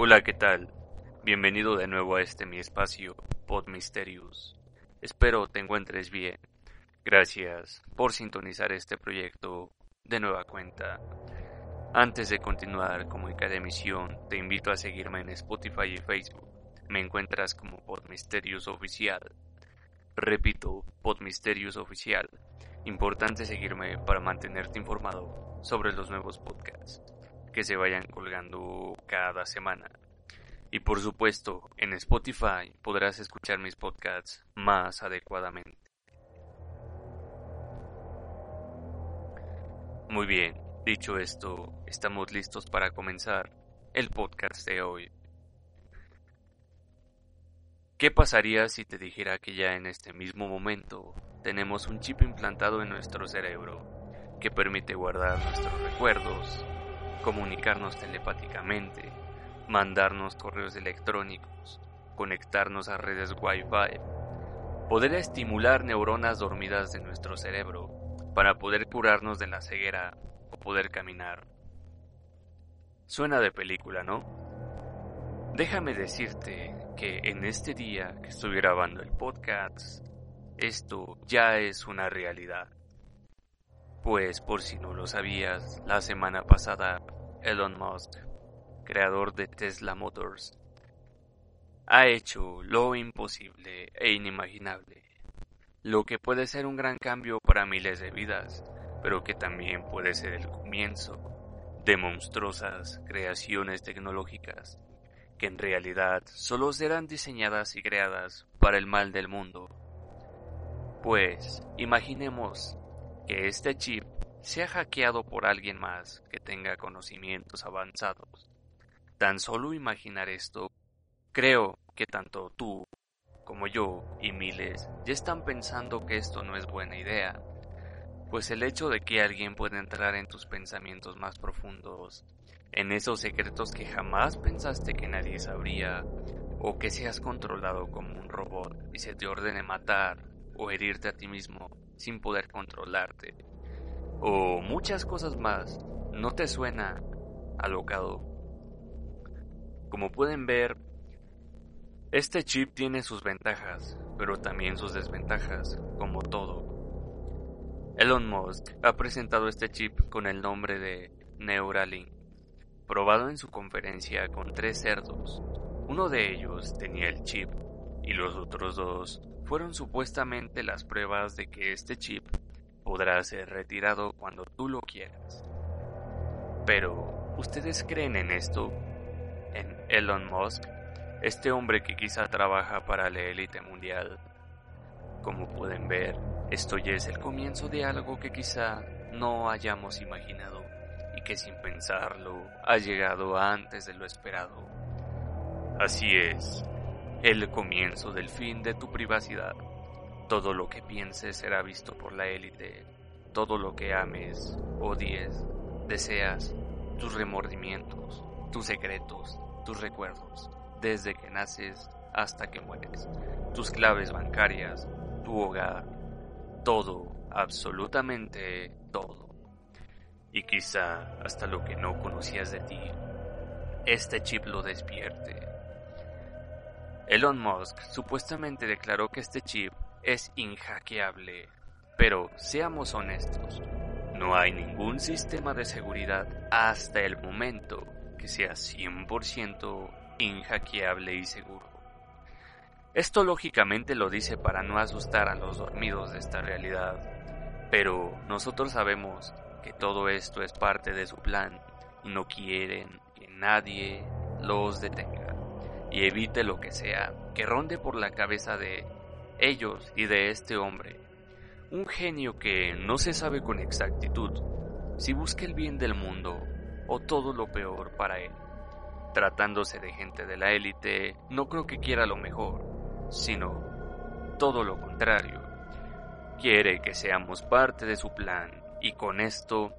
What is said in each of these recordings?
Hola, ¿qué tal? Bienvenido de nuevo a este mi espacio, Pod Mysterious. Espero te encuentres bien. Gracias por sintonizar este proyecto de nueva cuenta. Antes de continuar como cada emisión, te invito a seguirme en Spotify y Facebook. Me encuentras como Pod Mysterious Oficial. Repito, Pod Mysterious Oficial. Importante seguirme para mantenerte informado sobre los nuevos podcasts que se vayan colgando cada semana. Y por supuesto, en Spotify podrás escuchar mis podcasts más adecuadamente. Muy bien, dicho esto, estamos listos para comenzar el podcast de hoy. ¿Qué pasaría si te dijera que ya en este mismo momento tenemos un chip implantado en nuestro cerebro que permite guardar nuestros recuerdos, comunicarnos telepáticamente, mandarnos correos electrónicos, conectarnos a redes Wi-Fi, poder estimular neuronas dormidas de nuestro cerebro para poder curarnos de la ceguera o poder caminar. Suena de película, ¿no? Déjame decirte que en este día que estoy grabando el podcast, esto ya es una realidad. Pues por si no lo sabías, la semana pasada Elon Musk, creador de Tesla Motors, ha hecho lo imposible e inimaginable, lo que puede ser un gran cambio para miles de vidas, pero que también puede ser el comienzo de monstruosas creaciones tecnológicas que en realidad solo serán diseñadas y creadas para el mal del mundo. Pues imaginemos que este chip sea hackeado por alguien más que tenga conocimientos avanzados. Tan solo imaginar esto, creo que tanto tú como yo y miles ya están pensando que esto no es buena idea, pues el hecho de que alguien pueda entrar en tus pensamientos más profundos, en esos secretos que jamás pensaste que nadie sabría, o que seas controlado como un robot y se te ordene matar o herirte a ti mismo sin poder controlarte, o muchas cosas más, ¿no te suena alocado? Como pueden ver, este chip tiene sus ventajas, pero también sus desventajas, como todo. Elon Musk ha presentado este chip con el nombre de Neuralink, probado en su conferencia con tres cerdos. Uno de ellos tenía el chip y los otros dos fueron supuestamente las pruebas de que este chip podrá ser retirado cuando tú lo quieras. Pero, ¿ustedes creen en esto? ¿En Elon Musk? Este hombre que quizá trabaja para la élite mundial. Como pueden ver, esto ya es el comienzo de algo que quizá no hayamos imaginado y que sin pensarlo ha llegado antes de lo esperado. Así es, el comienzo del fin de tu privacidad. Todo lo que pienses será visto por la élite. Todo lo que ames, odies, deseas, tus remordimientos, tus secretos, tus recuerdos, desde que naces hasta que mueres, tus claves bancarias, tu hogar, todo, absolutamente todo. Y quizá hasta lo que no conocías de ti, este chip lo despierte. Elon Musk supuestamente declaró que este chip es inhackeable. Pero seamos honestos, no hay ningún sistema de seguridad hasta el momento que sea 100% inhackeable y seguro. Esto lógicamente lo dice para no asustar a los dormidos de esta realidad, pero nosotros sabemos que todo esto es parte de su plan y no quieren que nadie los detenga y evite lo que sea que ronde por la cabeza de ellos y de este hombre. Un genio que no se sabe con exactitud si busca el bien del mundo o todo lo peor para él. Tratándose de gente de la élite, no creo que quiera lo mejor, sino todo lo contrario. Quiere que seamos parte de su plan y con esto,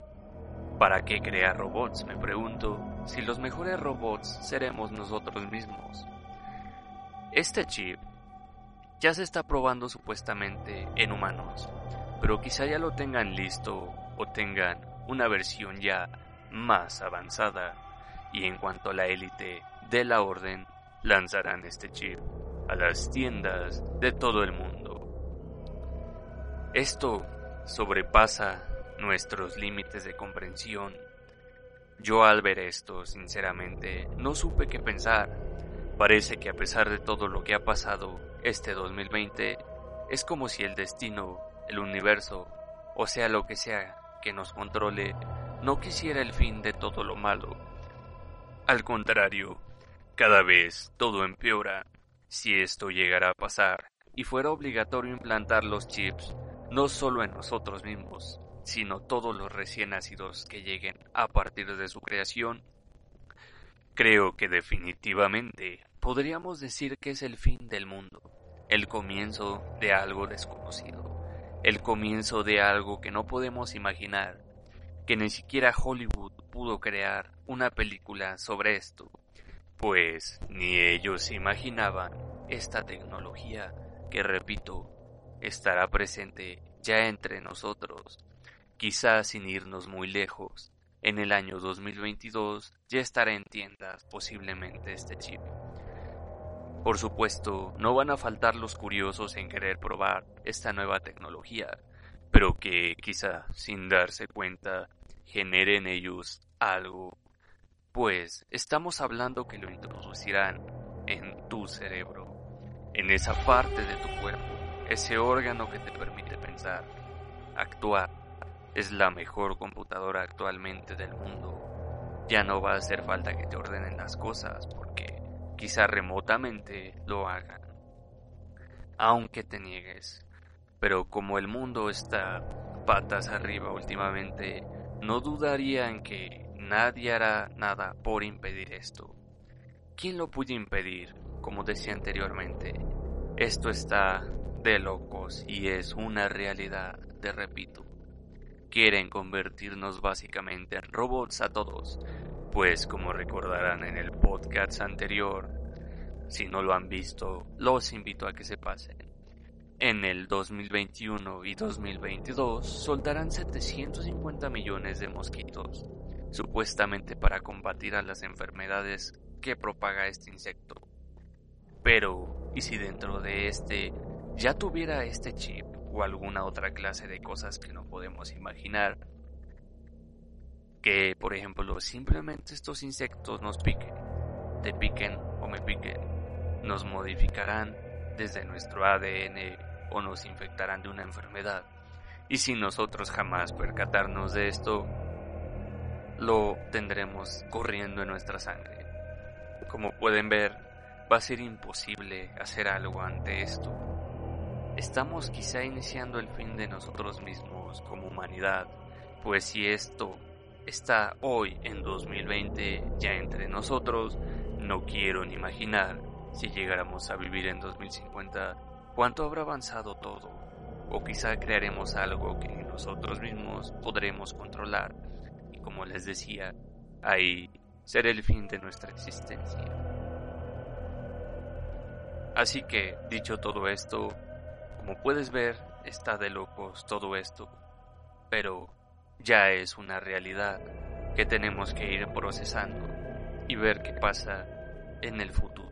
¿para qué crear robots? Me pregunto, si los mejores robots seremos nosotros mismos. Este chip ya se está probando supuestamente en humanos, pero quizá ya lo tengan listo o tengan una versión ya más avanzada y en cuanto a la élite de la orden lanzarán este chip a las tiendas de todo el mundo. Esto sobrepasa nuestros límites de comprensión. Yo al ver esto, sinceramente, no supe qué pensar. Parece que a pesar de todo lo que ha pasado este 2020, es como si el destino, el universo, o sea lo que sea que nos controle, no quisiera el fin de todo lo malo. Al contrario, cada vez todo empeora. Si esto llegara a pasar y fuera obligatorio implantar los chips, no solo en nosotros mismos, sino todos los recién nacidos que lleguen a partir de su creación, creo que definitivamente podríamos decir que es el fin del mundo, el comienzo de algo desconocido, el comienzo de algo que no podemos imaginar, que ni siquiera Hollywood pudo crear una película sobre esto, pues ni ellos imaginaban esta tecnología que, repito, estará presente ya entre nosotros, quizás sin irnos muy lejos. En el año 2022 ya estará en tiendas posiblemente este chip. Por supuesto, no van a faltar los curiosos en querer probar esta nueva tecnología, pero que quizá sin darse cuenta genere en ellos algo, pues estamos hablando que lo introducirán en tu cerebro, en esa parte de tu cuerpo, ese órgano que te permite pensar, actuar. Es la mejor computadora actualmente del mundo. Ya no va a hacer falta que te ordenen las cosas porque quizá remotamente lo hagan. Aunque te niegues. Pero como el mundo está patas arriba últimamente, no dudaría en que nadie hará nada por impedir esto. ¿Quién lo puede impedir? Como decía anteriormente, esto está de locos y es una realidad, te repito. Quieren convertirnos básicamente en robots a todos, pues como recordarán en el podcast anterior, si no lo han visto, los invito a que se pasen. En el 2021 y 2022 soltarán 750 millones de mosquitos, supuestamente para combatir a las enfermedades que propaga este insecto. Pero, ¿y si dentro de este ya tuviera este chip o alguna otra clase de cosas que no podemos imaginar? Que, por ejemplo, simplemente estos insectos nos piquen, te piquen o me piquen, nos modificarán desde nuestro ADN o nos infectarán de una enfermedad. Y sin nosotros jamás percatarnos de esto, lo tendremos corriendo en nuestra sangre. Como pueden ver, va a ser imposible hacer algo ante esto. Estamos quizá iniciando el fin de nosotros mismos como humanidad, pues si esto está hoy en 2020 ya entre nosotros, no quiero ni imaginar si llegáramos a vivir en 2050 cuánto habrá avanzado todo, o quizá crearemos algo que nosotros mismos podremos controlar, y como les decía, ahí será el fin de nuestra existencia. Así que, dicho todo esto, como puedes ver, está de locos todo esto, pero ya es una realidad que tenemos que ir procesando y ver qué pasa en el futuro.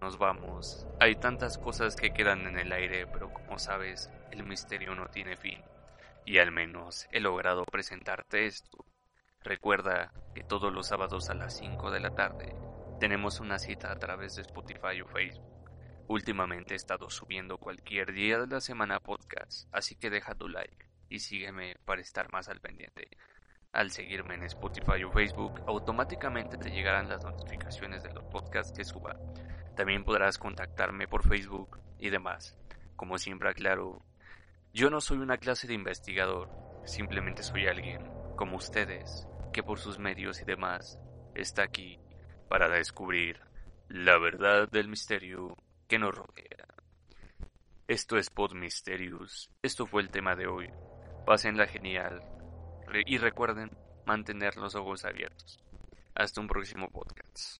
nos vamos. Hay tantas cosas que quedan en el aire, pero como sabes, el misterio no tiene fin. Y al menos he logrado presentarte esto. Recuerda que todos los sábados a las 5 de la tarde tenemos una cita a través de Spotify o Facebook. Últimamente he estado subiendo cualquier día de la semana podcast, así que deja tu like y sígueme para estar más al pendiente. Al seguirme en Spotify o Facebook, automáticamente te llegarán las notificaciones de los podcasts que suba. También podrás contactarme por Facebook y demás. Como siempre aclaro, Yo no soy una clase de investigador, simplemente soy alguien, como ustedes, que por sus medios y demás está aquí para descubrir la verdad del misterio que nos rodea. Esto es Pod Mysterious. Esto fue el tema de hoy. Pásenla genial. y recuerden mantener los ojos abiertos. Hasta un próximo podcast.